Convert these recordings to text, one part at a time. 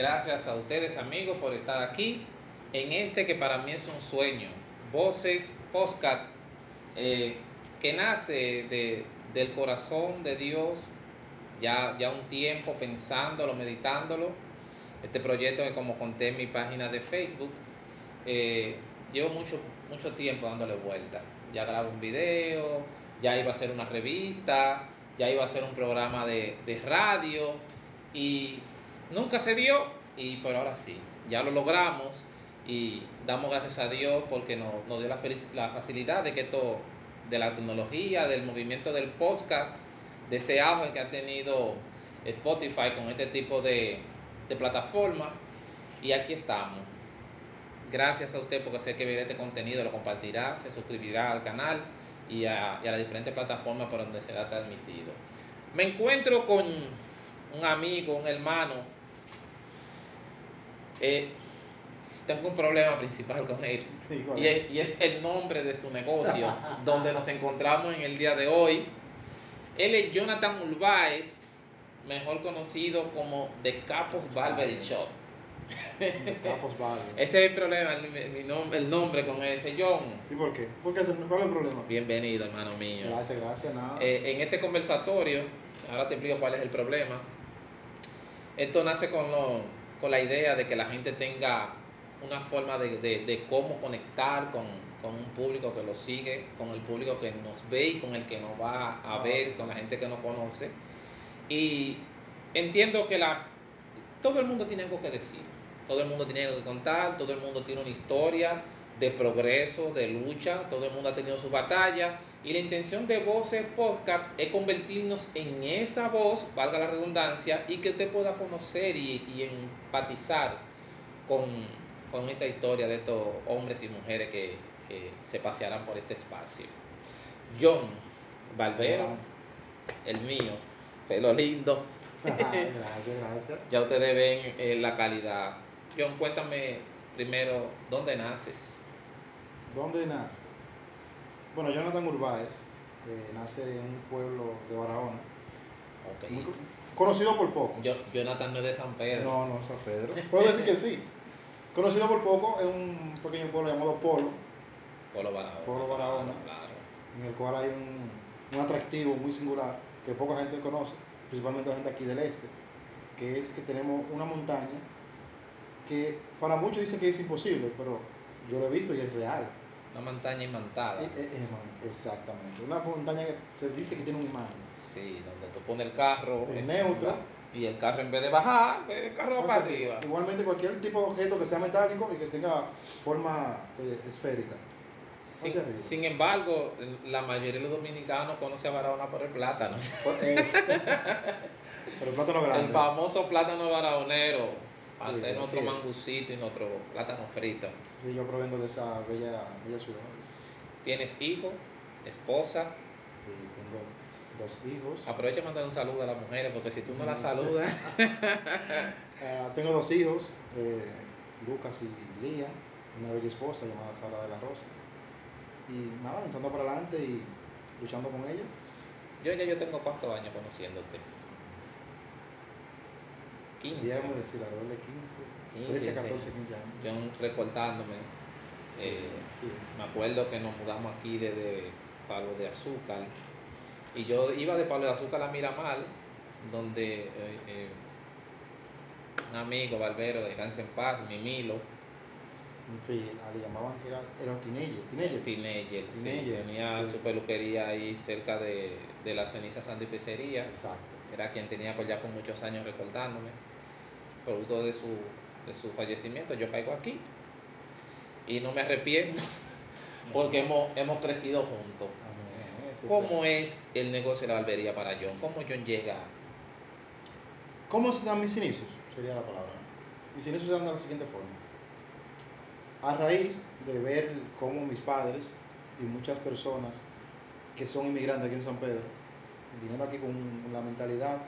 gracias a ustedes amigos por estar aquí en este que para mí es un sueño. Voces Postcat, eh, que nace de, del corazón de Dios, ya, ya un tiempo pensándolo, meditándolo. Este proyecto que como conté en mi página de Facebook, eh, llevo mucho, mucho tiempo dándole vuelta. Ya grabo un video, ya iba a ser una revista, ya iba a ser un programa de, de radio y nunca se dio, y pero ahora sí, ya lo logramos y damos gracias a Dios porque nos, nos dio la, la facilidad de que esto, de la tecnología, del movimiento del podcast, de ese auge que ha tenido Spotify con este tipo de, de plataforma. Y aquí estamos. Gracias a usted porque sé que verá este contenido, lo compartirá, se suscribirá al canal y a, y a las diferentes plataformas por donde será transmitido. Me encuentro con un amigo, un hermano. Eh, tengo un problema principal con él. Y es, y es el nombre de su negocio, donde nos encontramos en el día de hoy. Él es Jonathan Ulvaez, mejor conocido como The Capos Barber Shop. Capos Barber. Ese es el problema, el, mi nombre, el nombre con ese John. ¿Y por qué? ¿Por qué? ¿Cuál es el problema? Bienvenido, hermano mío. Gracias, gracias, nada. Eh, en este conversatorio, ahora te explico cuál es el problema. Esto nace con, lo, con la idea de que la gente tenga una forma de, de, de cómo conectar con, con, un público que lo sigue, con el público que nos ve y con el que nos va a ver, con la gente que nos conoce. Y entiendo que la, todo el mundo tiene algo que decir, todo el mundo tiene algo que contar, todo el mundo tiene una historia de progreso, de lucha, todo el mundo ha tenido su batalla. Y la intención de Voces Podcast es convertirnos en esa voz, valga la redundancia, y que usted pueda conocer y, y empatizar con, con esta historia de estos hombres y mujeres que, que se pasearán por este espacio. John Valvero, el mío, pelo lindo. gracias, gracias. Ya ustedes ven eh, la calidad. John, cuéntame primero, ¿dónde naces? ¿Dónde nace? Bueno, Jonathan Urbáez eh, nace en un pueblo de Barahona. Okay. Muy co- conocido por pocos. Yo, Jonathan no es de San Pedro. No, no, San Pedro. Puedo decir que sí. Conocido por poco es un pequeño pueblo llamado Polo, Polo Barahona. Polo Barahona. Claro. en el cual hay un, un atractivo muy singular que poca gente conoce, principalmente la gente aquí del este, que es que tenemos una montaña que para muchos dicen que es imposible, pero yo lo he visto y es real. Una montaña imantada. Eh, eh, eh, Exactamente. Una montaña que se dice que tiene un imán. Sí, donde tú pones el carro El en- neutro. y el carro en vez de bajar, el carro va para arriba. Igualmente cualquier tipo de objeto que sea metálico y que tenga forma eh, esférica. Sin, embargo, la mayoría de los dominicanos conoce a Barahona por el plátano. Pero el plátano grande. El famoso plátano barahonero. Para Sí, hacer nuestro es. mangucito y nuestro plátano frito. Sí, yo provengo de esa bella, bella ciudad. ¿Tienes hijo? ¿Esposa? Sí, tengo dos hijos. Aprovecha y mandar un saludo a las mujeres, porque si tú no las Mm. saludas, Ah, tengo dos hijos, eh, Lucas y Lía, una bella esposa llamada Sara de la Rosa. Y nada, echando para adelante y luchando con ella. yo ya yo tengo cuántos años conociéndote. 15. Podríamos decir alrededor de 15, 15, 13, sí. 14, 15 años. Yo recordándome. Sí, eh. Me acuerdo que nos mudamos aquí desde Palo de Azúcar. Y yo iba de Palo de Azúcar a Miramar, donde eh, eh, un amigo, Barbero, descanse en paz, Mimilo, Sí, le llamaban que era, era teenager, teenager. Teenager, sí, tenía su peluquería ahí cerca de, de la ceniza Santa y Pizzería. Exacto. Era quien tenía pues ya con muchos años recordándome. Producto de su, de su fallecimiento, yo caigo aquí. Y no me arrepiento, porque hemos, hemos crecido juntos. Es ¿Cómo es el negocio de la barbería para John? ¿Cómo John llega? ¿Cómo se dan mis inicios? Sería la palabra. Mis inicios se dan de la siguiente forma. A raíz de ver cómo mis padres y muchas personas que son inmigrantes aquí en San Pedro vinieron aquí con la mentalidad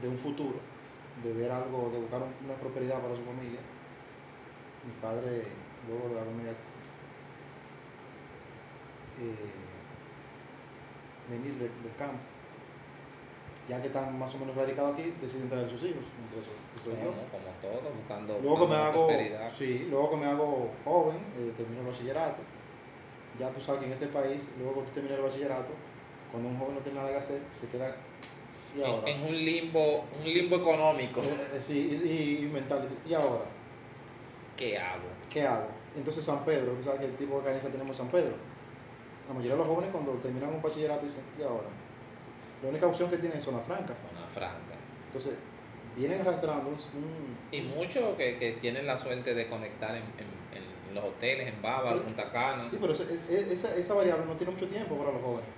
de un futuro, de ver algo, de buscar una prosperidad para su familia. Mi padre, luego de haberme eh, venir de- del campo, ya que están más o menos radicados aquí, deciden traer sus hijos. Entre eso estoy yo. Como, como todo, buscando, Luego que me la hago, prosperidad. sí, luego que me hago joven, eh, termino el bachillerato. Ya tú sabes que en este país, luego que tú terminas el bachillerato, cuando un joven no tiene nada que hacer, se queda. ¿Y ahora? En, en un limbo, un limbo económico. Eh, eh, sí, y, y mental. ¿Y ahora? ¿Qué hago? ¿Qué hago? Entonces San Pedro, tú sabes que el tipo de carencia tenemos en San Pedro. La mayoría de los jóvenes cuando terminan un bachillerato dicen, ¿y ahora? La única opción que tienen es zona franca. Zona franca. Entonces, vienen arrastrando un, Y muchos que, que tienen la suerte de conectar en, en- en los hoteles, en Bávaro, Punta Cana. Sí, pero esa, esa variable no tiene mucho tiempo para los jóvenes.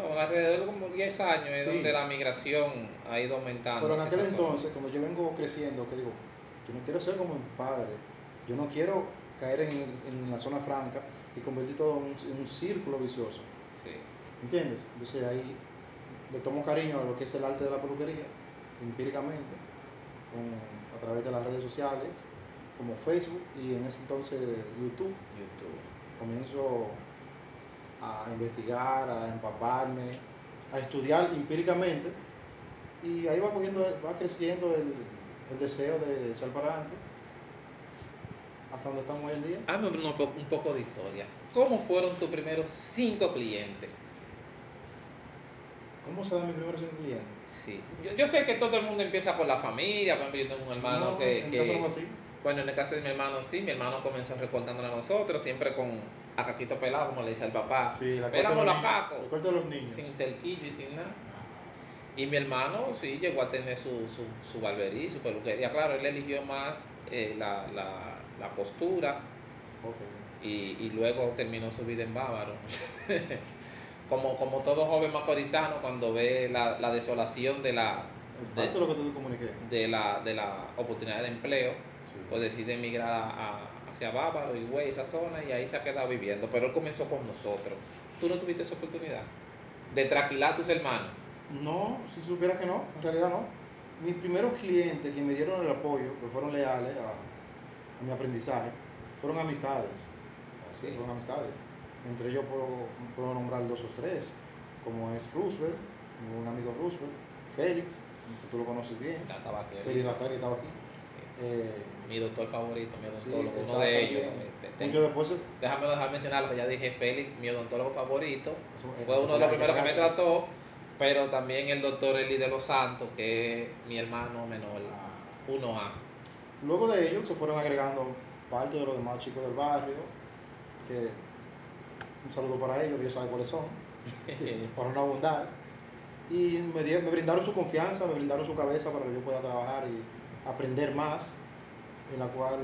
No, alrededor de como 10 años es Sí. donde la migración ha ido aumentando. Pero en aquel entonces, cuando yo vengo creciendo, que digo, yo no quiero ser como mis padres, yo no quiero caer en, en la zona franca y convertir todo en un, en un círculo vicioso. Sí. ¿Entiendes? Entonces ahí le tomo cariño a lo que es el arte de la peluquería, empíricamente, con- a través de las redes sociales, como Facebook y en ese entonces YouTube. YouTube. Comienzo a investigar, a empaparme, a estudiar empíricamente y ahí va cogiendo, va creciendo el, el deseo de echar para adelante hasta donde estamos hoy en día. Hazme un, poco de historia. ¿Cómo fueron tus primeros cinco clientes? ¿Cómo se da mi primer cinco cliente? Sí. Yo, yo sé que todo el mundo empieza por la familia, por ejemplo, yo tengo un hermano No, que... en que- caso no así. Bueno, en el caso de mi hermano sí, mi hermano comenzó recortándole a nosotros, siempre con a caquito pelado, como le dice al papá. Sí, la los a caco. El corte de los niños. Sin cerquillo y sin nada. Y mi hermano sí llegó a tener su, su, su barbería, su peluquería. Claro, él eligió más eh, la, la, la postura y, y luego terminó su vida en Bávaro. como, como todo joven macorizano, cuando ve la, la desolación de la, de, parte de lo que te comuniqué. de, la, de la oportunidad de empleo. Pues decide emigrar a- hacia Bávaro y güey, esa zona, y ahí se ha quedado viviendo. Pero él comenzó con nosotros. ¿Tú no tuviste esa oportunidad? De traquilar a tus hermanos. No, si supieras que no, en realidad no. Mis primeros clientes que me dieron el apoyo, que fueron leales a, a mi aprendizaje, fueron amistades. Sí, fueron amistades. Entre ellos puedo, puedo nombrar dos o tres, como es Roosevelt, un amigo Roosevelt, Félix, que tú lo conoces bien. Félix Rafael estaba aquí. Eh, Mi doctor favorito, mi sí, odontólogo, uno de ellos. te- Mucho después, déjame dejar mencionarlo, que ya dije Félix, mi odontólogo favorito. eso, Fue uno de los primeros que me trató, pero también el doctor Eli de los Santos, que es mi hermano menor, ah, 1A. Luego de ellos se fueron agregando parte de los demás chicos del barrio, que un saludo para ellos, ellos saben cuáles son, sí, para no abundar. Y me, me brindaron su confianza, me brindaron su cabeza para que yo pueda trabajar y aprender más, en la cual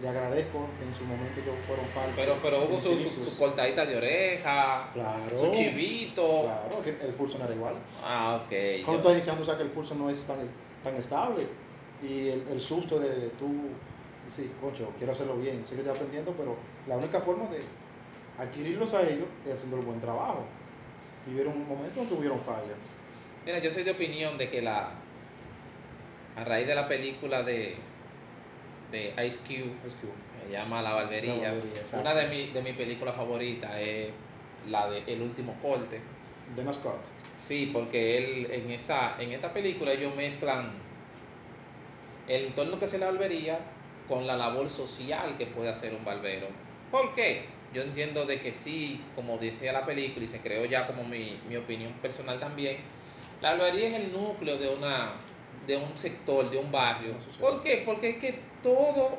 le agradezco que en su momento ellos fueron parte Pero, pero de hubo su, su, su cortadita de oreja, Claro. su chivito. Claro, que el pulso no era igual. Ah, ok. Cuando yo- estás iniciando, o sea que el pulso no es tan, tan estable. Y el, el susto de tú, sí, cocho, quiero hacerlo bien, sé que estoy aprendiendo, pero la única forma de adquirirlos a ellos es haciendo un buen trabajo. Y hubieron momentos en que hubieron fallas. Mira, yo soy de opinión de que la. A raíz de la película de. de Ice Cube, que se llama La Barbería. La Barbería, exacto. una de mis de mi películas favoritas es la de El último corte. Dennis Scott. Sí, porque él en esa en esta película ellos mezclan el entorno que es la barbería con la labor social que puede hacer un barbero. ¿Por qué? Yo entiendo de que sí, como decía la película y se creó ya como mi, mi opinión personal también, la barbería es el núcleo de una de un sector, de un barrio. ¿Por qué? Porque es que todos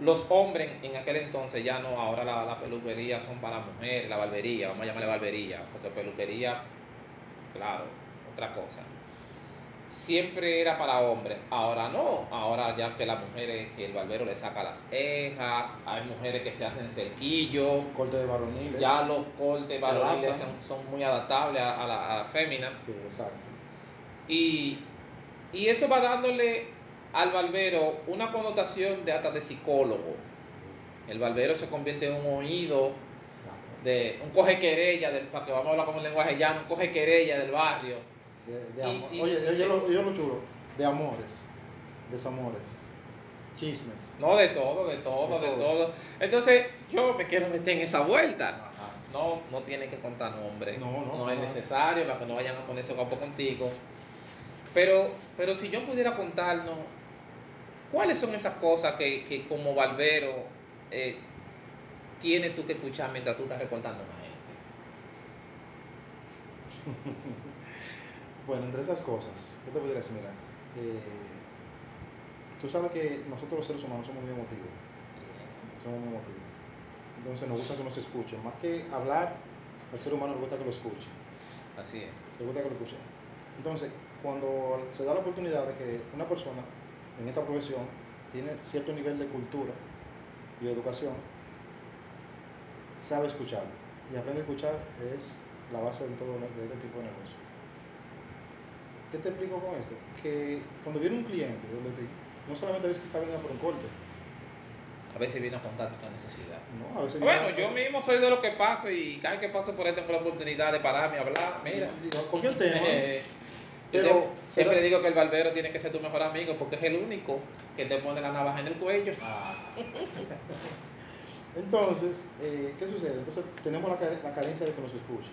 los hombres en aquel entonces ya no, ahora la, la peluquería son para mujeres, la barbería, vamos a llamarle barbería, porque peluquería claro, otra cosa. Siempre era para hombres, ahora no, ahora ya que las mujeres, que el barbero le saca las cejas, hay mujeres que se hacen cerquillos, Corte de varonil. ¿eh? ya los cortes varoniles son, son muy adaptables a, a la, a la fémina. Sí, exacto. Y, y eso va dándole al barbero una connotación de hasta de psicólogo. El barbero se convierte en un oído de un coge querella, del, para que vamos a hablar con el lenguaje llano, un coge querella del barrio. De, de Y- amor. y- Oye, yo, lo, yo lo chulo. De amores. Desamores. Chismes. No, de todo, de todo, De de todo. todo. Entonces, yo me quiero meter en esa vuelta. No, no tiene que contar nombre. No, no, es no. necesario para que no vayan a ponerse guapo contigo. Pero, pero si yo pudiera contarnos, ¿cuáles son esas cosas que, que como barbero eh, tienes tú que escuchar mientras tú estás recortando a la gente? Bueno, entre esas cosas, yo te podría decir, mira, eh, tú sabes que nosotros los seres humanos somos muy emotivos, somos muy emotivos. Entonces nos gusta que nos escuchen, más que hablar, al ser humano le gusta que lo escuchen, Así es. le gusta que lo escuchen. Entonces, cuando se da la oportunidad de que una persona en esta profesión tiene cierto nivel de cultura y educación, sabe escuchar. Y aprende a escuchar es la base de todo de este tipo de negocio. ¿Qué te explico con esto? Que cuando viene un cliente no solamente ves que está venga por un corte, A veces viene a contar una necesidad. no, a veces Bueno, viene- yo mismo soy de los que paso y cada vez que paso por ahí tengo la oportunidad de pararme a hablar. Mira, Digo, cualquier tema. Yo siempre, será- digo que el barbero tiene que ser tu mejor amigo porque es el único que te pone la navaja en el cuello. Entonces, eh, ¿qué sucede? Entonces tenemos la, la carencia de que nos escuchen.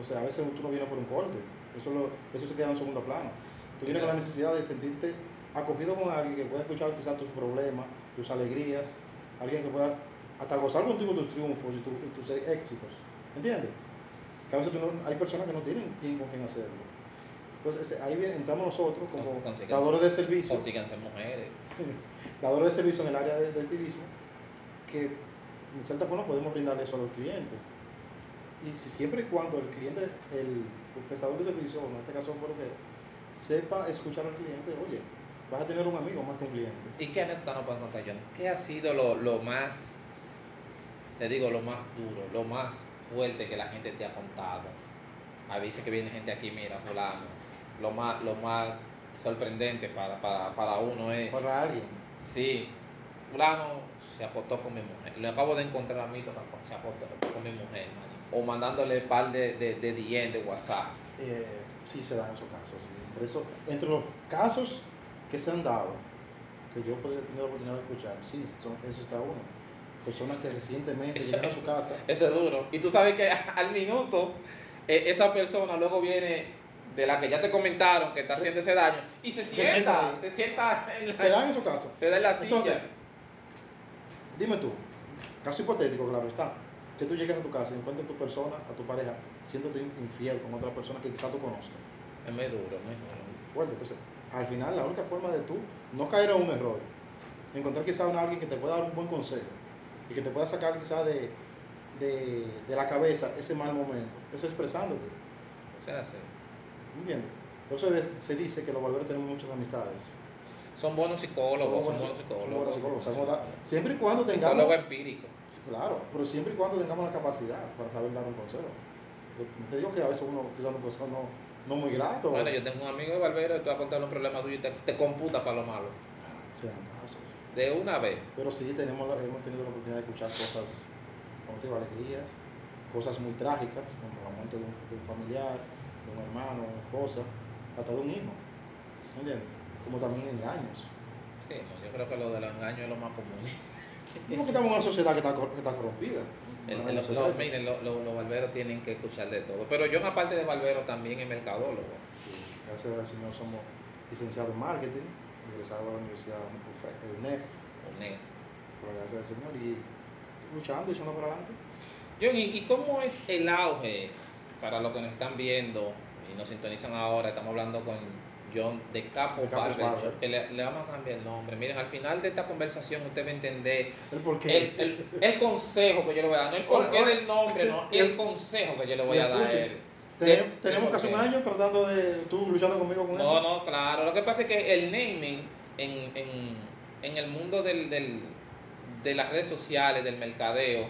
O sea, a veces tú no vienes por un corte, eso, lo- eso se queda en segundo plano. Tú vienes con la necesidad de sentirte acogido con alguien que pueda escuchar quizás tus problemas, tus alegrías, alguien que pueda hasta gozar contigo tus triunfos y, tu- y tus éxitos. ¿Entiendes? Que a veces tú no- hay personas que no tienen quien con quien hacerlo. Entonces ahí entramos nosotros como dadores de servicio Consíganse mujeres. dadores de servicio en el área de, de estilismo que en cierta forma podemos brindarle eso a los clientes. Y si, siempre y cuando el cliente, el, el prestador de servicio, en este caso peluquero, sepa escuchar al cliente, oye, vas a tener un amigo más que un cliente. ¿Y qué anécdota nos puedes contar, John? ¿Qué ha sido lo, lo más, te digo, lo más duro, lo más fuerte que la gente te ha contado? A veces que viene gente aquí, mira, fulano, lo más, lo más sorprendente para, para, para uno es, Para alguien. sí, fulano se acostó con mi mujer. Le acabo de encontrar a mí, se acostó con mi mujer, man. O mandándole un par de, de, de DM de WhatsApp. Eh, sí se dan esos casos. sí. Entre, eso, entre los casos que se han dado, que yo podido tener la oportunidad de escuchar, sí, son, eso está uno. Personas que recientemente Eso- llegan a su casa Eso es duro. Y tú sabes que al minuto, eh, esa persona luego viene de la que ya te comentaron que está haciendo ese daño y se Se sienta, sienta. se sienta en la, se dan esos casos. se da en la silla. Entonces, dime tú, caso hipotético, claro está, que tú llegues a tu casa y encuentres a tu persona, a tu pareja, siéndote infiel con otra persona que quizás tú conozcas. es muy duro, muy duro. Fuerte. Entonces, al final, la única forma de tú no caer en un error, encontrar quizás a alguien que te pueda dar un buen consejo y que te pueda sacar quizás de, de, de la cabeza ese mal momento, es expresándote. O sea, sí. ¿Entiendes? Por eso se dice que los barberos tenemos muchas amistades. Son buenos psicólogos, son buenos psicólogos. buenos siempre y cuando tengamos... Psicólogo empírico. Claro, pero siempre y cuando tengamos la capacidad para saber dar un consejo. Te digo que a veces uno quizás un consejo no, no muy grato. Bueno, yo tengo un amigo de barbero y tú vas a contar un problema tuyo y te, te computa para lo malo. Se dan casos. De una vez. Pero sí tenemos, hemos tenido la oportunidad de escuchar cosas, como te digo, alegrías, cosas muy trágicas, como la muerte de un, de un familiar, un hermano, una esposa, hasta de un hijo. ¿Entiendes? Como también engaños. Sí, no, yo creo que lo de los engaños es lo más común. Porque estamos en una sociedad que está, que está corrompida. El- el- los- miren, lo- lo- los barberos tienen que escuchar de todo. Pero yo, aparte de barbero, también es mercadólogo. Sí, gracias al Señor somos licenciados en marketing, egresados de la Universidad UNEF, UNED. por la gracia del Señor, y luchando y echando para adelante. John, ¿y, y cómo es el auge para los que nos están viendo y nos sintonizan ahora? Estamos hablando con John de Capo De Capos Barber Barber. Shop, que le, le vamos a cambiar el nombre. Miren, al final de esta conversación usted va a entender El el, el, el consejo que yo le voy a dar, no el porqué del nombre, no, el consejo que yo le voy a dar de- tenemos casi un año tratando de. tú luchando conmigo con No, eso. no, claro. Lo que pasa es que el naming en, en, en el mundo del, del, de las redes sociales, del mercadeo,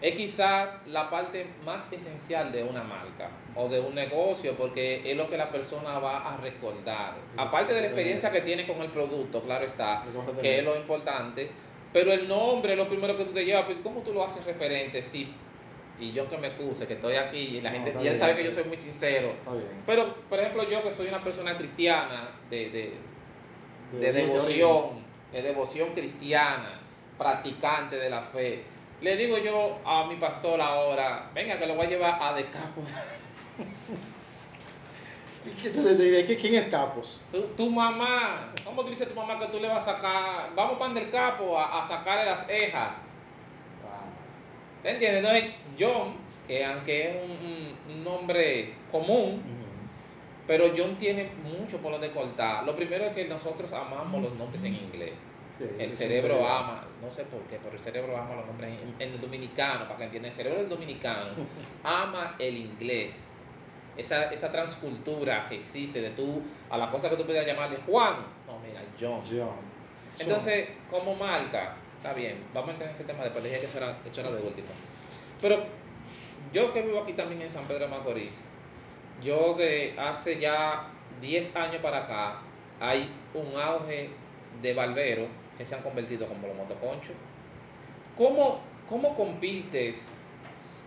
es quizás la parte más esencial de una marca o de un negocio porque es lo que la persona va a recordar. Aparte de la experiencia que tiene con el producto, claro está, que es lo importante, pero el nombre es lo primero que tú te llevas, pero ¿cómo tú lo haces referente? Sí, y yo que me excuse, que estoy aquí y la No, gente está ya bien. sabe que yo soy muy sincero. Pero, por ejemplo, yo que soy una persona cristiana, de, de, de bien, devoción, de devoción cristiana, practicante de la fe, le digo yo a mi pastor ahora, venga que lo voy a llevar a Decapo. ¿Qué te diré? ¿Qué- ¿Quién es Capos? Tu, tu mamá, ¿cómo te dice tu mamá que tú le vas a sacar? Vamos para el capo a, a sacarle las cejas. Ah, ¿Te entiendes? Entonces, John, que aunque es un, un- un nombre común, pero John tiene mucho por lo de cortar. Lo primero es que nosotros amamos los nombres en inglés. Sí, El cerebro ama, no sé por qué, pero el cerebro ama los nombres en, en el dominicano, para que entiendan. El cerebro del dominicano ama el inglés. Esa, esa transcultura que existe de tú, a la cosa que tú pudieras llamarle Juan, no, mira, John. John. Entonces, como marca, está bien, vamos a entrar en ese tema después, dije que eso era, eso era de último. Pero yo que vivo aquí también en San Pedro de Macorís, yo de hace ya 10 años para acá, hay un auge de barberos que se han convertido como los motoconchos. ¿Cómo, ¿Cómo compites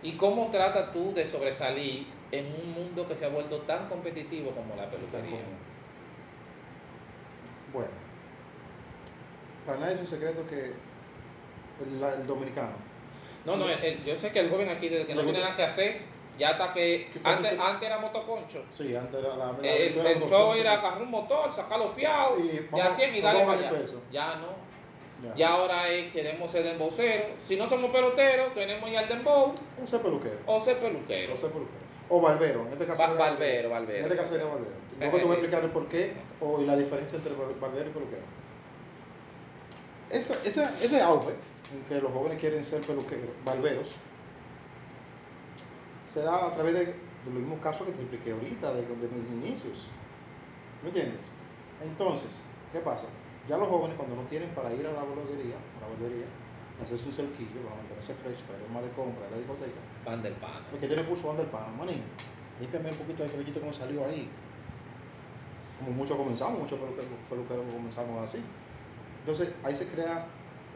y cómo tratas tú de sobresalir en un mundo que se ha vuelto tan competitivo como la peluquería? Bueno, para nadie es un secreto que el, dominicano, No, no, el- el- yo sé que el joven aquí, desde que no tiene nada que hacer, ya hasta que. Antes, antes era motoconcho. sí, antes era la. la El, el show era agarrar un motor, sacarlo fiado, Y vamos- a 100 y darle para allá. el peso. Ya no. Ya. Ya ahora es, queremos ser demboceros. Si no somos peloteros, queremos ir al dembow O ser peluquero. o ser peluquero. O ser peluquero. O barbero, en este caso. Ba- era- barbero, En barbero. este caso sería barbero. Luego te voy a explicar el por qué o la diferencia entre bar- barbero y peluquero. Esa, esa, ese auge en que los jóvenes quieren ser peluqueros, barberos, se da a través de, de los mismos casos que te expliqué ahorita, de, de mis inicios. ¿Me entiendes? Entonces, ¿qué pasa? Ya los jóvenes cuando no tienen para ir a la barbería, a la barbería, hacerse un cerquillo, para mantenerse fresh, para ir más de compra, a la discoteca, Van del pan. porque tiene pulso van del pano, manín. Límpiame un poquito de cabellito que me salió ahí. Como muchos comenzamos, muchos peluqueros, peluqueros comenzamos así. Entonces ahí se crea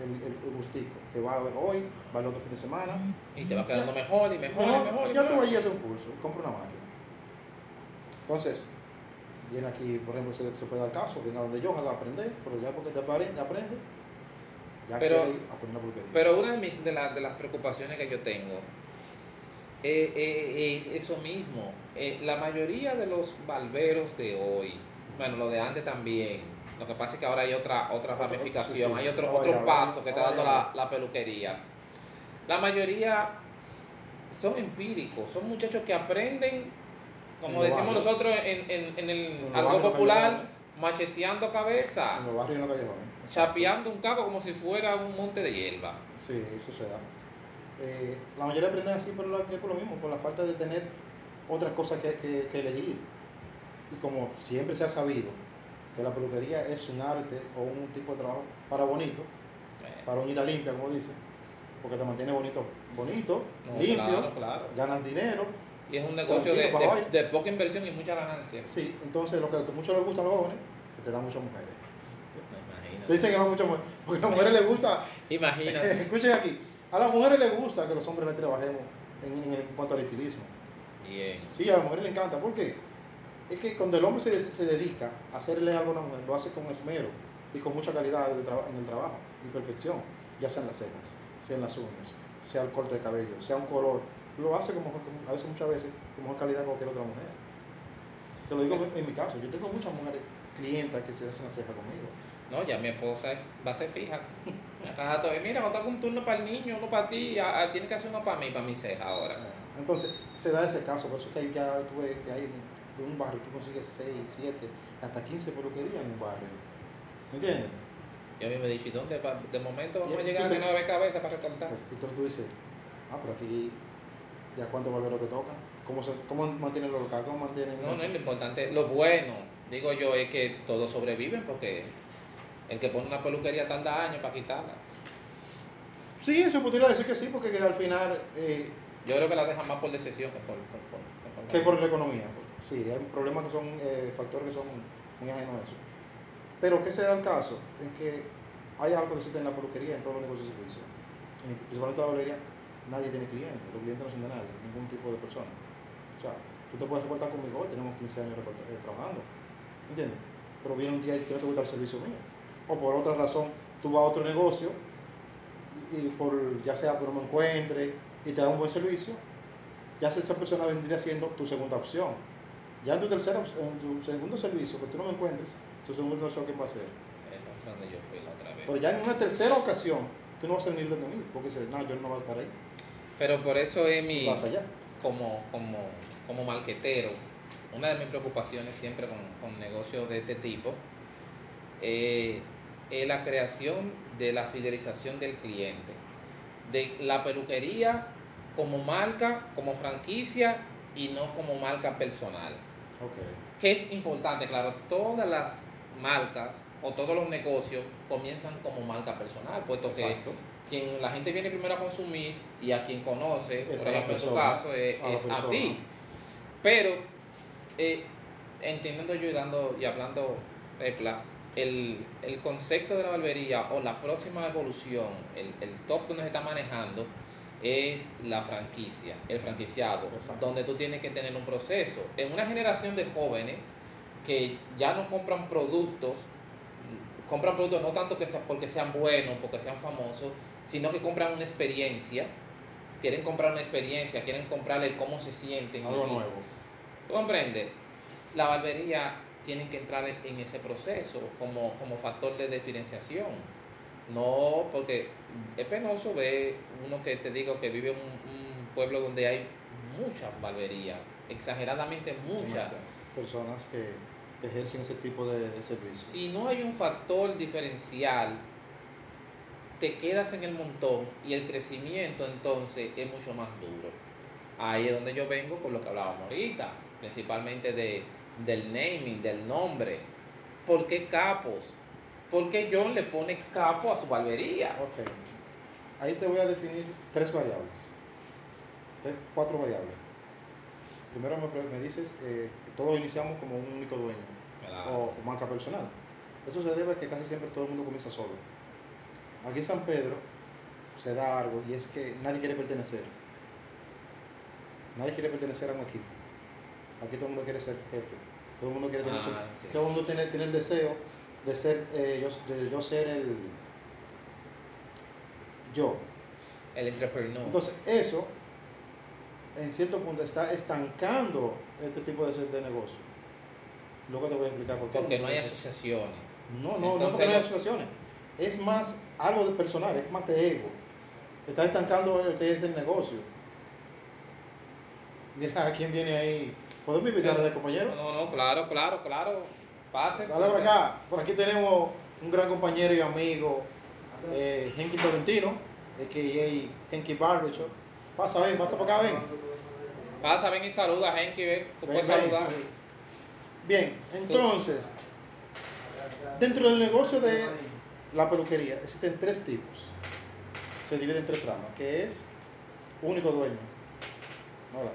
el, el, el gustico, que va hoy, va el otro fin de semana. Y te va quedando mejor y mejor No, y mejor. ya tú mejor. vas a hacer un curso, compra una máquina. Entonces, viene aquí, por ejemplo, se, se puede dar caso, viene a donde yo a aprender, pero ya porque te aprende, aprende ya Pero- quiere ir a poner una peluquería. Pero una de, mis- de, la- de las preocupaciones que yo tengo es eso mismo. Eh, la mayoría de los barberos de hoy, bueno, lo de antes también, lo que pasa es que ahora hay otra, otra ramificación, sí, sí, hay otro, otro paso que está dando la, la peluquería. La mayoría son empíricos, son muchachos que aprenden, como decimos nosotros en, en, en el En algo popular, macheteando cabeza, En los barrios en los callejones. chapeando un caco como si fuera un monte de hierba. Sí, eso se da. Eh, la mayoría aprenden así por lo, es por lo mismo, por la falta de tener otras cosas que, que, que elegir. Y como siempre se ha sabido que la peluquería es un arte o un tipo de trabajo para bonito, para uñita limpia, como dicen, porque te mantiene bonito, bonito, no, limpio, claro, claro. ganas dinero. Y es un negocio de, de- poca inversión y mucha ganancia. Sí, entonces lo que a muchos les gusta a los jóvenes, que te dan muchas mujeres. Imagino. dicen que muchas mujeres, porque a las mujeres les gusta Imagínate. Escuchen aquí, a las mujeres les gusta que los hombres les trabajemos en, en, en cuanto al estilismo. Bien. Sí, a las mujeres les encanta. ¿Por qué? Es que cuando el hombre se, se dedica a hacerle algo a una mujer, lo hace con esmero y con mucha calidad de en el trabajo y perfección, ya sea en las cejas, sea en las uñas, sea el corte de cabello, sea un color. Lo hace como, a veces, muchas veces, con mejor calidad que cualquier otra mujer. Te lo digo en mi caso, yo tengo muchas mujeres clientas que se hacen las cejas conmigo. No, ya mi esposa es- va a ser fija. Rato, mira, no tengo un turno para el niño, uno para ti, tiene que hacer uno para mí, para mi ceja ahora. Entonces, se da ese caso, por eso que hay, ya tú ves que hay en un barrio, tú consigues 6, 7, hasta 15 peluquerías en un barrio. ¿Me entiendes? Yo a mí me ¿y dónde? De momento vamos Y a llegar a nueve cabezas para recortar. Pues, entonces tú dices, ah, pero aquí, ¿ya cuántos barberos te tocan? ¿Cómo, se, ¿Cómo mantienen los locales? ¿Cómo mantienen...? No, no es lo importante. Lo bueno, digo yo, es que todos sobreviven porque el que pone una peluquería tarda años para quitarla. Sí, eso podría decir que sí, porque que al final, eh, Yo creo que la dejan más por decisión que por... por, por- por- que por la economía. Sí, hay problemas que son eh, factores que son muy ajenos a eso. Pero ¿qué se da el caso? En que hay algo que existe en la peluquería, en todos los negocios de servicio. En el- principalmente la barbería, nadie tiene clientes, los clientes no son de nadie, ningún tipo de persona. O sea, tú te puedes recortar conmigo hoy, tenemos 15 años eh, trabajando, ¿entiendes? Pero viene un día y no te gusta el servicio mío. O por otra razón, tú vas a otro negocio y por, ya sea que no me encuentre y te da un buen servicio, ya esa persona vendría siendo tu segunda opción. Ya en tu tercera, en tu segundo servicio, que tú no me encuentres, tu segundo ¿quién va a ser? Es donde yo fui la otra vez. Pero ya en una tercera ocasión, tú no vas a ser ni de mí, porque dices, no, yo no voy a estar ahí. Pero por eso es mi, vas allá. como, como, como marquetero, una de mis preocupaciones siempre con, con negocios de este tipo eh, es la creación de la fidelización del cliente. De la peluquería como marca, como franquicia y no como marca personal. Que es importante, claro, todas las marcas o todos los negocios comienzan como marca personal, puesto que quien la gente viene primero a consumir y a quien conoce, por es ejemplo en tu caso, es, a la es a ti. Pero eh, entendiendo yo y dando y hablando Pepla, el, el concepto de la barbería o la próxima evolución, el, el top donde se está manejando es la franquicia, el franquiciado, Exacto. donde tú tienes que tener un proceso. En una generación de jóvenes que ya no compran productos, compran productos no tanto que sea, porque sean buenos, porque sean famosos, sino que compran una experiencia, quieren comprar una experiencia, quieren comprarle cómo se sienten. Algo nuevo. ¿Tú comprendes? La barbería tiene que entrar en- en ese proceso como, como factor de diferenciación. No, porque es penoso ver uno que te digo que vive en un, un pueblo donde hay muchas barberías, exageradamente muchas. Personas que ejercen ese tipo de, de servicio. Si no hay un factor diferencial, te quedas en el montón y el crecimiento entonces es mucho más duro. Ahí es donde yo vengo con lo que hablábamos ahorita, principalmente de, del naming, del nombre. ¿Por qué capos? ¿Por qué John le pone capo a su barbería? Ok. Ahí te voy a definir tres variables. Tres, cuatro variables. Primero me, me dices eh, que todos iniciamos como un único dueño o, o marca personal. Eso se debe a que casi siempre todo el mundo comienza solo. Aquí en San Pedro se da algo y es que nadie quiere pertenecer. Nadie quiere pertenecer a un equipo. Aquí todo el mundo quiere ser jefe. Todo el mundo quiere tener Ah, sí. todo el mundo tiene, tiene el deseo de ser eh, yo, de yo ser el yo. El entrepreneur. Entonces, eso en cierto punto está estancando este tipo de, de negocio. Luego te voy a explicar por qué. porque no hay asociaciones. no, no, no porque no hay lo- asociaciones. Es más algo de personal, es más de ego. Está estancando el que es el negocio. Mira, ¿quién viene ahí? ¿Podemos invitar a ese compañero? No, no, claro, claro, claro. Pase. Dale por acá. Por aquí tenemos un gran compañero y amigo, eh, Henky Tolentino, a.k.a. Henky Barbershop. Pasa, ven, pasa por acá, ven. Pasa, ven y saluda, Henky, ven. Tú Ven, puedes ven. saludar. Bien, entonces, dentro del negocio de la peluquería existen tres tipos. Se divide en tres ramas, que es único dueño. Hola.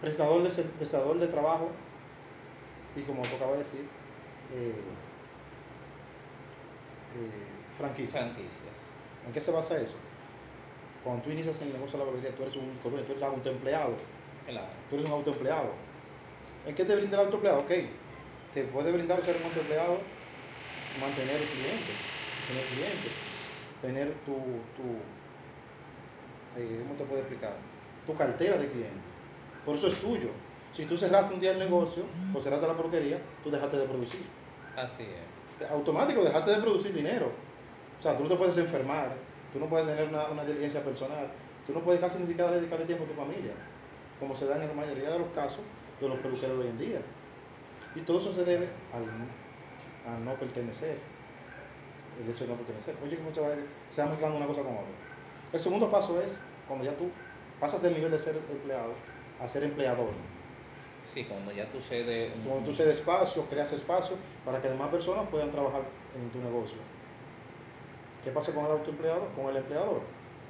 Prestador de, prestador de trabajo y como tú acabas de decir, eh, eh, franquicias. Franquicias. ¿En qué se basa eso? Cuando tú inicias en el negocio de la barbería, tú eres un tú eres autoempleado. Claro. Tú eres un autoempleado. ¿En qué te brinda el autoempleado? Ok, te puede brindar ser un autoempleado, mantener el cliente, tener cliente, tener tu, tu eh, ¿cómo te puedo explicar? Tu cartera de cliente. Por eso es tuyo. Si tú cerraste un día el negocio o cerraste la porquería, tú dejaste de producir. Así es. Automático, dejaste de producir dinero. O sea, tú no te puedes enfermar, tú no puedes tener una, una diligencia personal, tú no puedes casi ni siquiera dedicarle tiempo a tu familia, como se da en la mayoría de los casos de los peluqueros de hoy en día. Y todo eso se debe al, a no pertenecer, el hecho de no pertenecer. Oye, cómo se va mezclando una cosa con otra. El segundo paso es cuando ya tú pasas del nivel de ser empleado a ser empleador. Sí, cuando ya tú cedes un- Cuando tú cedes espacio, creas espacio para que demás personas puedan trabajar en tu negocio. ¿Qué pasa con el autoempleado? Con el empleador.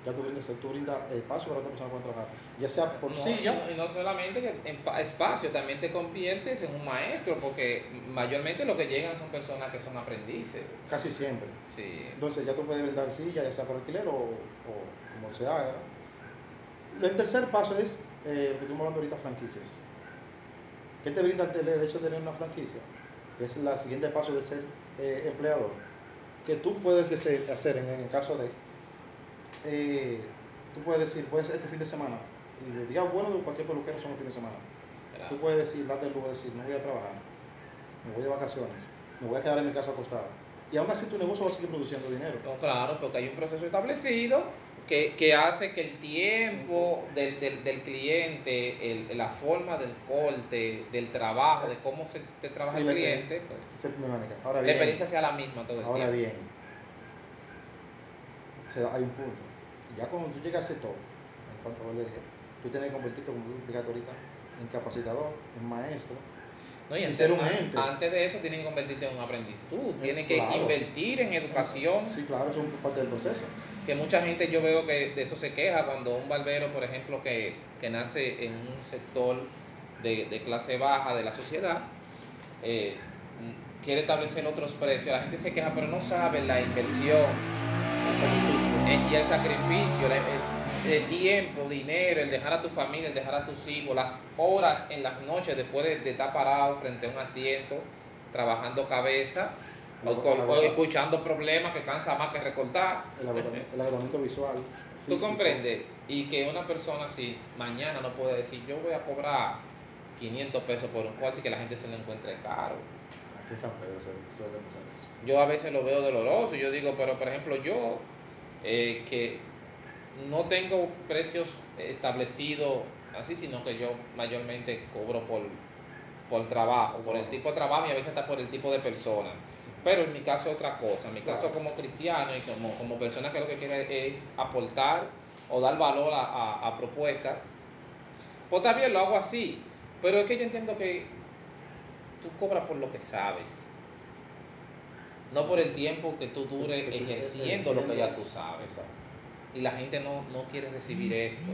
Ya tú brindas, tú brindas espacio para que otras personas puedan trabajar. Ya sea por no, silla, y no solamente que en pa- espacio, también te conviertes en un maestro, porque mayormente lo que llegan son personas que son aprendices. casi siempre. Sí. Entonces ya tú puedes brindar silla, ya sea por alquiler o, o como se haga. El tercer paso es eh, lo que estamos hablando ahorita, franquicias. ¿Qué te brinda el el hecho de tener una franquicia? Que es el siguiente paso de ser eh, empleador. Que tú puedes dese- hacer en, el caso de, eh, tú puedes decir, pues este fin de semana, los días buenos de cualquier peluquero son los fines de semana. Claro. Tú puedes decir, date el lujo de decir, no voy a trabajar, me voy de vacaciones, me voy a quedar en mi casa acostado. Y aún así tu negocio va a seguir produciendo dinero. No, claro, porque hay un proceso establecido que, que hace que el tiempo del, del, del cliente, el- la forma del corte, del trabajo, de cómo se te trabaja el la- cliente, pues. Ahora la bien, experiencia sea la misma todo el ahora tiempo. bien, se da- hay un punto. Ya cuando tú llegas a ese top, en cuanto a barbería, tú tienes que convertirte, como tú explicaste ahorita, en capacitador, en maestro. No, y y antes, ser un ente. antes de eso tienen que convertirte en un aprendiz tú, tienes que invertir en educación, Sí, claro, eso es parte del proceso. Que mucha gente yo veo que de eso se queja cuando un barbero, por ejemplo, que, que nace en un sector de, de clase baja de la sociedad, eh, quiere establecer otros precios, la gente se queja, pero no sabe la inversión El sacrificio. y el sacrificio, el, el tiempo, dinero, el dejar a tu familia, el dejar a tus hijos, las horas en las noches después de, de estar parado frente a un asiento, trabajando cabeza o, con- o escuchando problemas que cansa más que recortar. El agotamiento, el agotamiento visual. ¿Tú físico. comprendes? Y que una persona así mañana no puede decir, yo voy a cobrar 500 pesos por un cuarto y que la gente se lo encuentre caro. Aquí en San Pedro se suele pasar eso. Yo a veces lo veo doloroso. Yo digo, pero por ejemplo, yo eh, que no tengo precios establecidos así, sino que yo mayormente cobro por, por trabajo, por el tipo de trabajo y a veces hasta por el tipo de persona. Pero en mi caso otra cosa. En mi caso como cristiano y como, como persona que lo que quiere es aportar o dar valor a, a, a propuestas, pues también lo hago así. Pero es que yo entiendo que tú cobras por lo que sabes. No por el tiempo que tú dures ejerciendo lo que ya tú sabes. Y la gente no, no quiere recibir esto.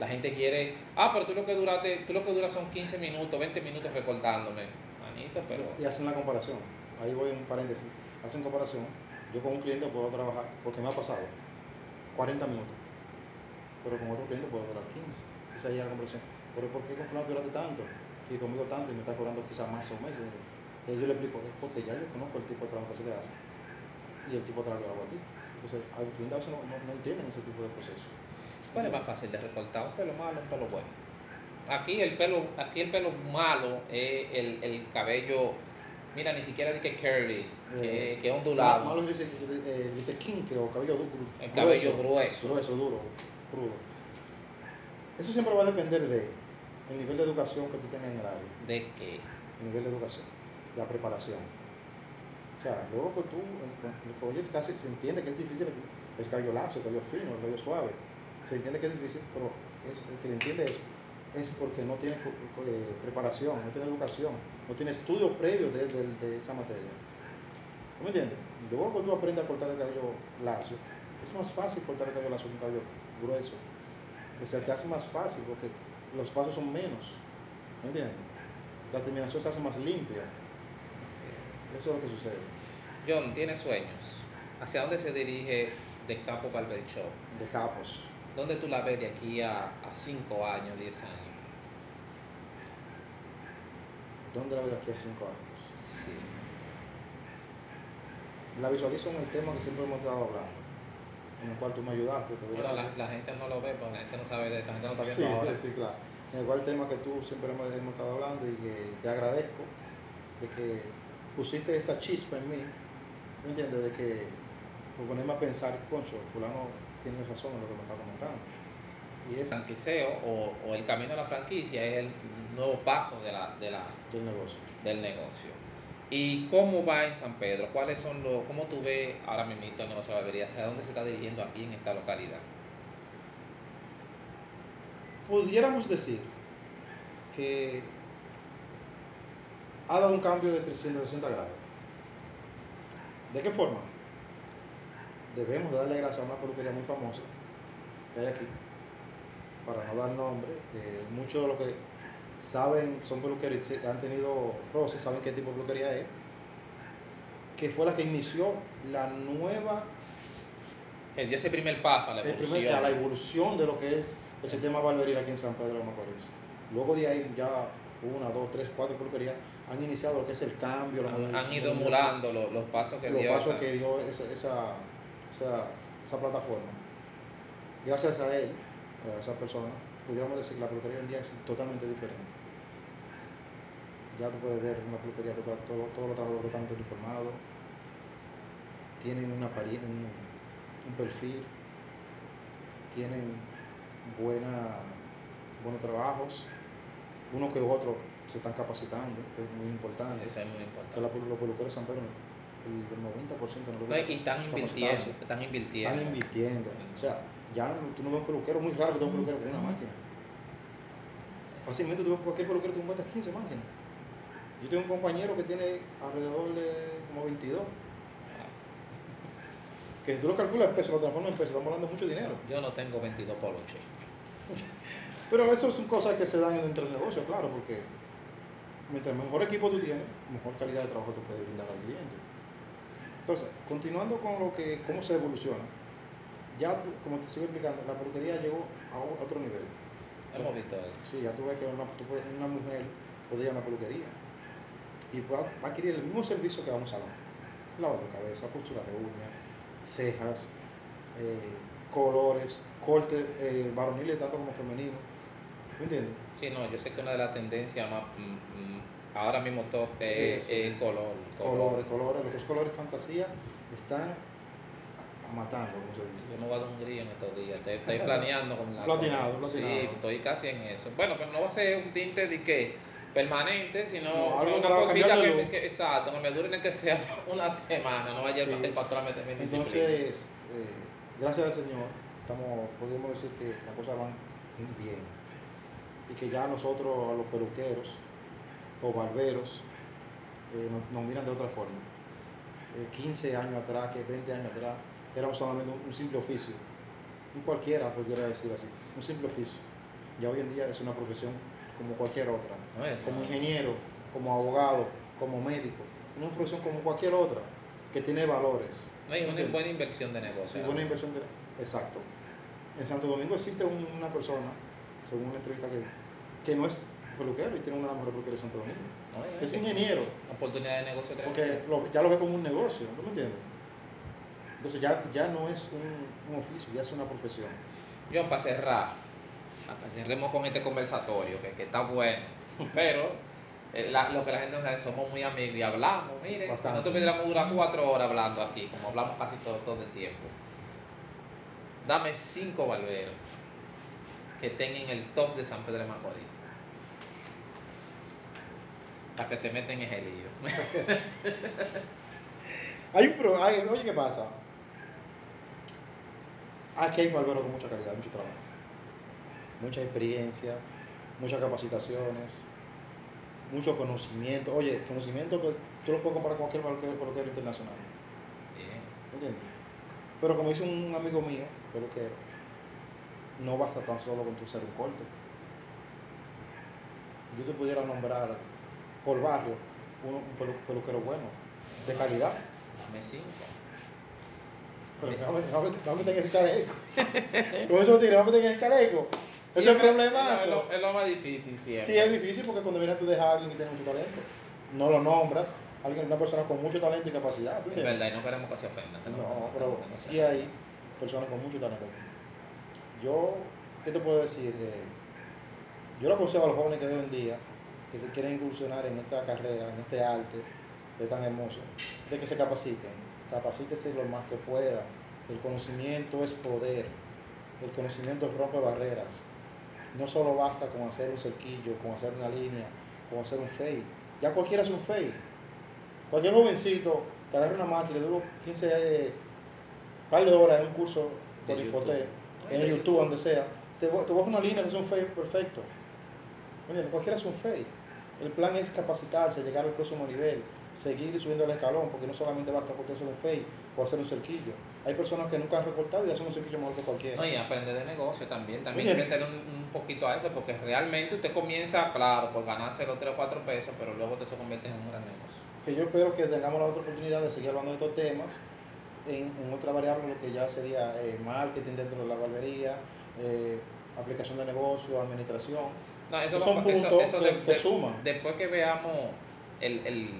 La gente quiere, ah, pero tú lo que duraste, tú lo que duras son 15 minutos, 20 minutos recordándome. Manito, pero y hacen la comparación. Ahí voy un paréntesis. Hacen comparación. Yo con un cliente puedo trabajar, porque me ha pasado, 40 minutos. Pero con otro cliente puedo durar 15. Entonces ahí hay la comparación. Pero ¿por qué con fulano duraste tanto? Y conmigo tanto y me está cobrando quizás más o menos. Entonces yo le explico, es porque ya yo conozco el tipo de trabajo que se le hace. Y el tipo de trabajo que hago a ti. Entonces, al cliente a veces no, no, no entienden ese tipo de proceso. ¿cuál es más fácil de recortar? ¿Un pelo malo o un pelo bueno? Aquí el pelo, aquí el pelo malo es el, el cabello, mira, ni siquiera dice curly, que, Eh, que ondulado. Malo dice, eh, dice quinque o cabello duro. El cabello grueso. Grueso, duro, crudo. Eso siempre va a depender de el nivel de educación que tú tengas en el área. ¿De qué? El nivel de educación, de la preparación. O sea, luego que tú, el, el cabello que se entiende que es difícil el, el cabello lazo, el cabello fino, el cabello suave. Se entiende que es difícil, pero es, el que le entiende eso es porque no tiene co- co- eh, preparación, no tiene educación, no tiene estudio previo de, de- de esa materia. ¿Tú me entiendes? Luego que tú aprendes a cortar el cabello lacio, es más fácil cortar el cabello lacio que un cabello grueso. O sea, te hace más fácil porque los pasos son menos. ¿Me entiendes? La terminación se hace más limpia. Eso es lo que sucede. John, ¿tiene sueños? ¿Hacia dónde se dirige de Capo Barber Shop? De capos. ¿Dónde tú la ves de aquí a 5 años, 10 años? ¿Dónde la veo aquí a cinco años? Sí. La visualizo en el tema que siempre hemos estado hablando, en el cual tú me ayudaste, te la, gente no lo ve, porque la gente no sabe de eso, la gente no está Sí, viendo ahora. sí, claro. En el cual tema que tú siempre hemos, hemos estado hablando y que te agradezco de que pusiste esa chispa en mí, ¿me entiendes? De que por ponerme a pensar, concho, fulano tiene razón en lo que me está comentando. Y es franquiceo o, o el camino a la franquicia es el nuevo paso de la, de la, del negocio. del negocio. ¿Y cómo va en San Pedro? ¿Cuáles son los, cómo tú ves ahora mismo el negocio de barbería? ¿Hacia dónde se está dirigiendo aquí en esta localidad? Pudiéramos decir que ha dado un cambio de 360 grados. ¿De qué forma? Debemos de darle gracias a una peluquería muy famosa que hay aquí, para no dar nombre, que muchos de los que saben, son peluquerías, que han tenido roces, saben qué tipo de peluquería es, que fue la que inició la nueva, dio ese primer paso a la el evolución. primer- a la evolución de lo que es el sistema barbería aquí en San Pedro de Macorís. Luego de ahí ya una, dos, tres, cuatro peluquerías han iniciado lo que es el cambio, la han, modernización, han ido emulando los, los pasos que los dio pasos esa- que dio esa, esa, esa, esa plataforma. Gracias a él, a esa persona, pudiéramos decir que la peluquería hoy en día es totalmente diferente. ya tú puedes ver una peluquería total, todo, todos los trabajadores totalmente uniformados, tienen una un, un perfil, tienen buena, buenos trabajos, uno que otro se están capacitando, que es muy importante. Eso es muy Que importante. la- los peluqueros de San Pedro, el, el 90% no No, y están invirtiendo, están invirtiendo. Están invirtiendo. O sea, ya tú no ves un peluquero, muy raro que tenga un peluquero con una máquina. Fácilmente tú ves cualquier peluquero que encuentras 15 máquinas. Yo tengo un compañero que tiene alrededor de como 22. Que si tú lo calculas en pesos, lo transformas en pesos, estamos hablando de mucho dinero. Yo no tengo 22 poloches. Pero eso son cosas que se dan dentro del negocio, claro, porque mientras mejor equipo tú tienes, mejor calidad de trabajo tú puedes brindar al cliente. Entonces, continuando con lo que, cómo se evoluciona, ya, como te sigo explicando, la peluquería llegó a otro nivel. Hemos visto eso. Sí, ya tú ves que una, mujer puede ir a una peluquería y va, va a adquirir el mismo servicio que va a un salón. Lavado de cabeza, postura de uñas, cejas, eh, colores, cortes eh, varoniles tanto como femeninos. ¿Me entiendes? Sí, no, yo sé que una de las tendencias más mm, mm, ahora mismo top es el color. Colores, colores, lo que es colores fantasía están matando, como se dice. Yo me voy a dar un grillo en estos días. Estoy, estoy planeando con la. Platinado, Sí, platinado. estoy casi en eso. Bueno, pero no va a ser un tinte de que permanente, sino No, algo una cosita que, look. que- exacto, que me dure que sea una semana, no vaya el- Sí. el patrón a meterme en. Entonces, eh, gracias al Señor, estamos, podemos decir que las cosas van bien. Y que ya nosotros, a los peluqueros o barberos, eh, nos, nos miran de otra forma. Eh, 15 años atrás, que 20 años atrás, éramos solamente un, simple oficio. Un cualquiera podría decir así, un simple oficio. Ya hoy en día es una profesión como cualquier otra. No es- Como ingeniero, como abogado, como médico. Una profesión como cualquier otra, que tiene valores. No, y es una buena inversión de negocio. Buena inversión de... Exacto. En Santo Domingo existe un- una persona, según una entrevista que que no es peluquero y tiene una mejores peluquerías de Santo Domingo. No, Es ingeniero, Oportunidad de negocio porque lo- ya lo ve como un negocio, ¿no me entiendes? Entonces ya, ya no es un, un oficio, ya es una profesión. Yo, para cerrar, que cerremos con este conversatorio, que, que está bueno, pero eh, la- lo que la gente nos somos muy amigos y hablamos, mire, si Bastante. nosotros pudiéramos durar cuatro horas hablando aquí, como hablamos casi todo, todo el tiempo. Dame cinco barberos que estén en el top de San Pedro de Macorís. Para que te meten en ese lío. Hay un pro, hay- oye, ¿qué pasa? Aquí hay barberos con mucha calidad, mucho trabajo. Mucha experiencia, muchas capacitaciones, mucho conocimiento. Oye, conocimiento que tú lo puedes comparar con cualquier peluquero, peluquero internacional. Bien. ¿Me entiendes? Pero como dice un amigo mío, peluquero, no basta tan solo con tu hacer un corte. Yo te pudiera nombrar por barrio un pelu- peluquero bueno, de calidad. Dame cinco. Pero Eso. vamos meter- vamos a meter el chaleco. Con eso tigres, vamos a meter el chaleco. Ese es el problema. Es lo, es lo más difícil siempre. Sí, es difícil porque cuando vienes tú dejas a alguien que tiene mucho talento, no lo nombras, alguien, una persona con mucho talento y capacidad. ¿tú Es verdad, y no queremos que se ofendan. que No, no- pero que se sí hay personas con mucho talento aquí. Yo, ¿qué te puedo decir? Eh, yo le aconsejo a los jóvenes que hoy en día, que se quieren incursionar en esta carrera, en este arte, que es tan hermoso, de que se capaciten. Capacítese lo más que pueda. El conocimiento es poder. El conocimiento rompe barreras. No solo basta con hacer un cerquillo, con hacer una línea, con hacer un fade. Ya cualquiera hace un fade. Cualquier jovencito que agarre una máquina y dure 15 eh, par de horas en un curso por YouTube. en YouTube, YouTube. donde sea, te, te vas una línea que es un fade perfecto. Cualquiera hace un fade. El plan es capacitarse, llegar al próximo nivel, seguir subiendo el escalón, porque no solamente basta con hacer un fade o hacer un cerquillo. Hay personas que nunca han recortado y hacen un cerquillo mejor que cualquiera. No, y aprender de negocio también. También hay que tener un, un poquito a eso, porque realmente usted comienza, claro, por ganarse los 3 o 4 pesos, pero luego usted se convierte en un gran negocio. que yo espero que tengamos la otra oportunidad de seguir hablando de estos temas en, en otra variable, lo que ya sería eh, marketing dentro de la barbería, eh, aplicación de negocio, administración. No, eso Son puntos eso- eso que- de- que de- suman. Después que veamos el, el,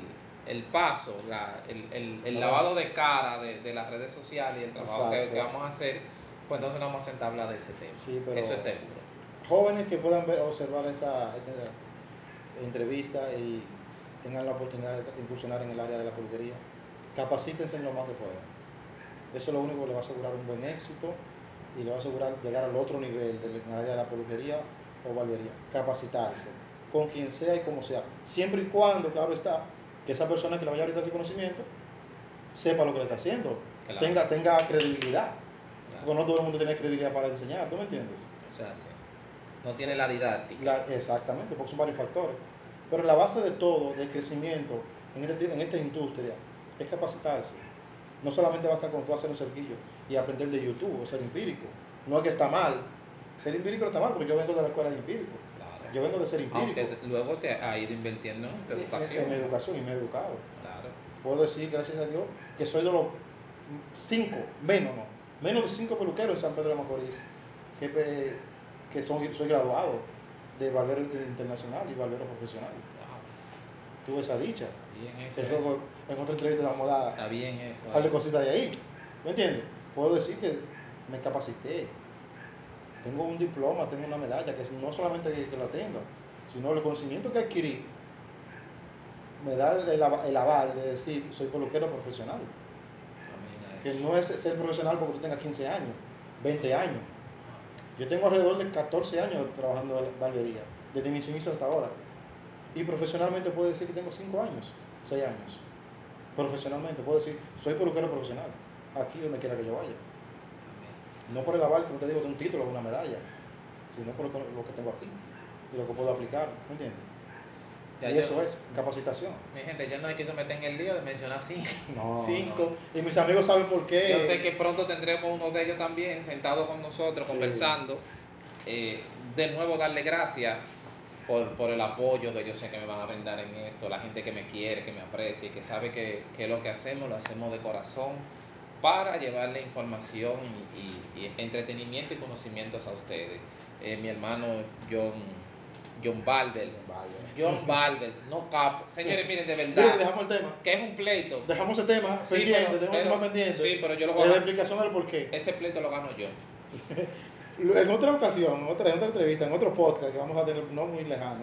el paso, la- el, el, el La lavado de cara de, de las redes sociales y el trabajo que, vamos a hacer, pues entonces nos vamos a sentar a hablar de ese tema. Sí, pero Eso es seguro. jóvenes que puedan ver, observar esta, esta entrevista y tengan la oportunidad de incursionar en el área de la peluquería, capacítense en lo más que puedan. Eso es lo único que le va a asegurar un buen éxito y le va a asegurar llegar al otro nivel del en el área de la peluquería o barbería. Capacitarse, con quien sea y como sea. Siempre y cuando, claro está, que esa persona que le vaya a brindar su conocimiento sepa lo que le está haciendo, Claro. tenga, tenga credibilidad. Claro. Porque no todo el mundo tiene credibilidad para enseñar, ¿tú me entiendes? Eso es así. No tiene la didáctica. La- exactamente, porque son varios factores. Pero la base de todo, del crecimiento en, este- en esta industria, es capacitarse. No solamente basta con tú hacer un cerquillo y aprender de YouTube o ser empírico. No es que está mal. Ser empírico no está mal, porque yo vengo de la escuela de empírico. Yo vengo de ser empírico. Aunque luego te ha ido invirtiendo en tu educación. En, mi educación y me he educado. Claro. Puedo decir, gracias a Dios, que soy de los cinco, menos no, menos de cinco peluqueros en San Pedro de Macorís, que, pe- que son, soy graduado de barbero internacional y barbero profesional. Wow. Tuve esa dicha. Bien eso. luego en otra entrevista vamos a dar Está bien eso. par de cositas de ahí. ¿Me entiendes? Puedo decir que me capacité. Tengo un diploma, tengo una medalla, que no solamente que, la tenga, sino el conocimiento que adquirí me da el, ava- el aval de decir soy peluquero profesional. Que no es ser profesional porque tú tengas 15 años, 20 años. Yo tengo alrededor de 14 años trabajando en la barbería, desde mis inicios hasta ahora. Y profesionalmente puedo decir que tengo 5 años, 6 años. Profesionalmente puedo decir, soy peluquero profesional, aquí donde quiera que yo vaya. No por el aval, como te digo, de un título o de una medalla, sino por lo que, lo que tengo aquí y lo que puedo aplicar, ¿me entiendes? Ya y yo- eso es capacitación. Mi gente, yo no hay que meter en el lío de mencionar cinco. No, Cinco. no. Y mis amigos saben por qué. Yo sé que pronto tendremos uno de ellos también sentado con nosotros, Sí. conversando. Eh, de nuevo, darle gracias por, por el apoyo que yo sé que me van a brindar en esto, la gente que me quiere, que me aprecia y que sabe que, que lo que hacemos lo hacemos de corazón para llevarle información y, y- y entretenimiento y conocimientos a ustedes. Eh, mi hermano John, John Barber. John Barber, no Cap. Señores, miren, de Miren, verdad, dejamos el tema. que es un pleito. Dejamos ese tema Sí, pendiente, pero- tenemos el tema pendiente. Sí, pero yo lo voy la explicación del por qué. Ese pleito lo gano yo. En otra ocasión, en otra, en otra entrevista, en otro podcast que vamos a tener no muy lejano,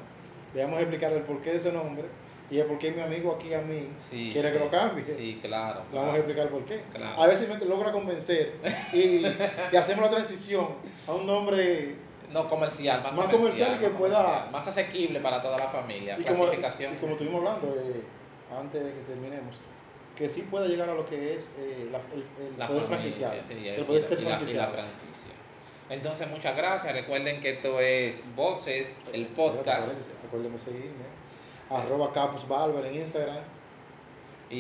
le vamos a explicar el porqué de ese nombre y el por qué mi amigo aquí a mí Sí, quiere que lo cambie. Sí, claro. Le vamos a explicar por qué. Claro. A veces me logra convencer y, y hacemos la transición a un nombre No comercial, más, Más comercial y que más pueda- comercial, más asequible para toda la familia. y como, y como estuvimos hablando eh, antes de que terminemos, que sí puede llegar a lo que es eh, la- el, el la poder franquiciar. sí, el poder ser franquiciado. franquicia. Entonces, muchas gracias. Recuerden que esto es Voces, el podcast. Recuérdenme seguirme. Arroba Capus Barber en Instagram. Y,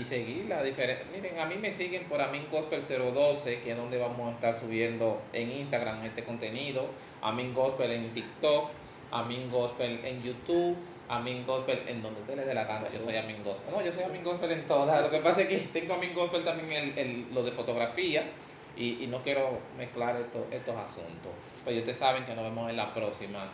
y seguir la diferencia. Miren, a mí me siguen por Amin Gospel 012, que es donde vamos a estar subiendo en Instagram este contenido. Amin Gospel en TikTok, Amin Gospel en YouTube, Amin Gospel en donde usted le dé la gana. Yo soy Amin Gospel. No, yo soy Amin Gospel en todas. Lo que pasa es que tengo Amin Gospel también en en lo de fotografía y, y no quiero mezclar esto- estos asuntos. Pero ustedes saben que nos vemos en la próxima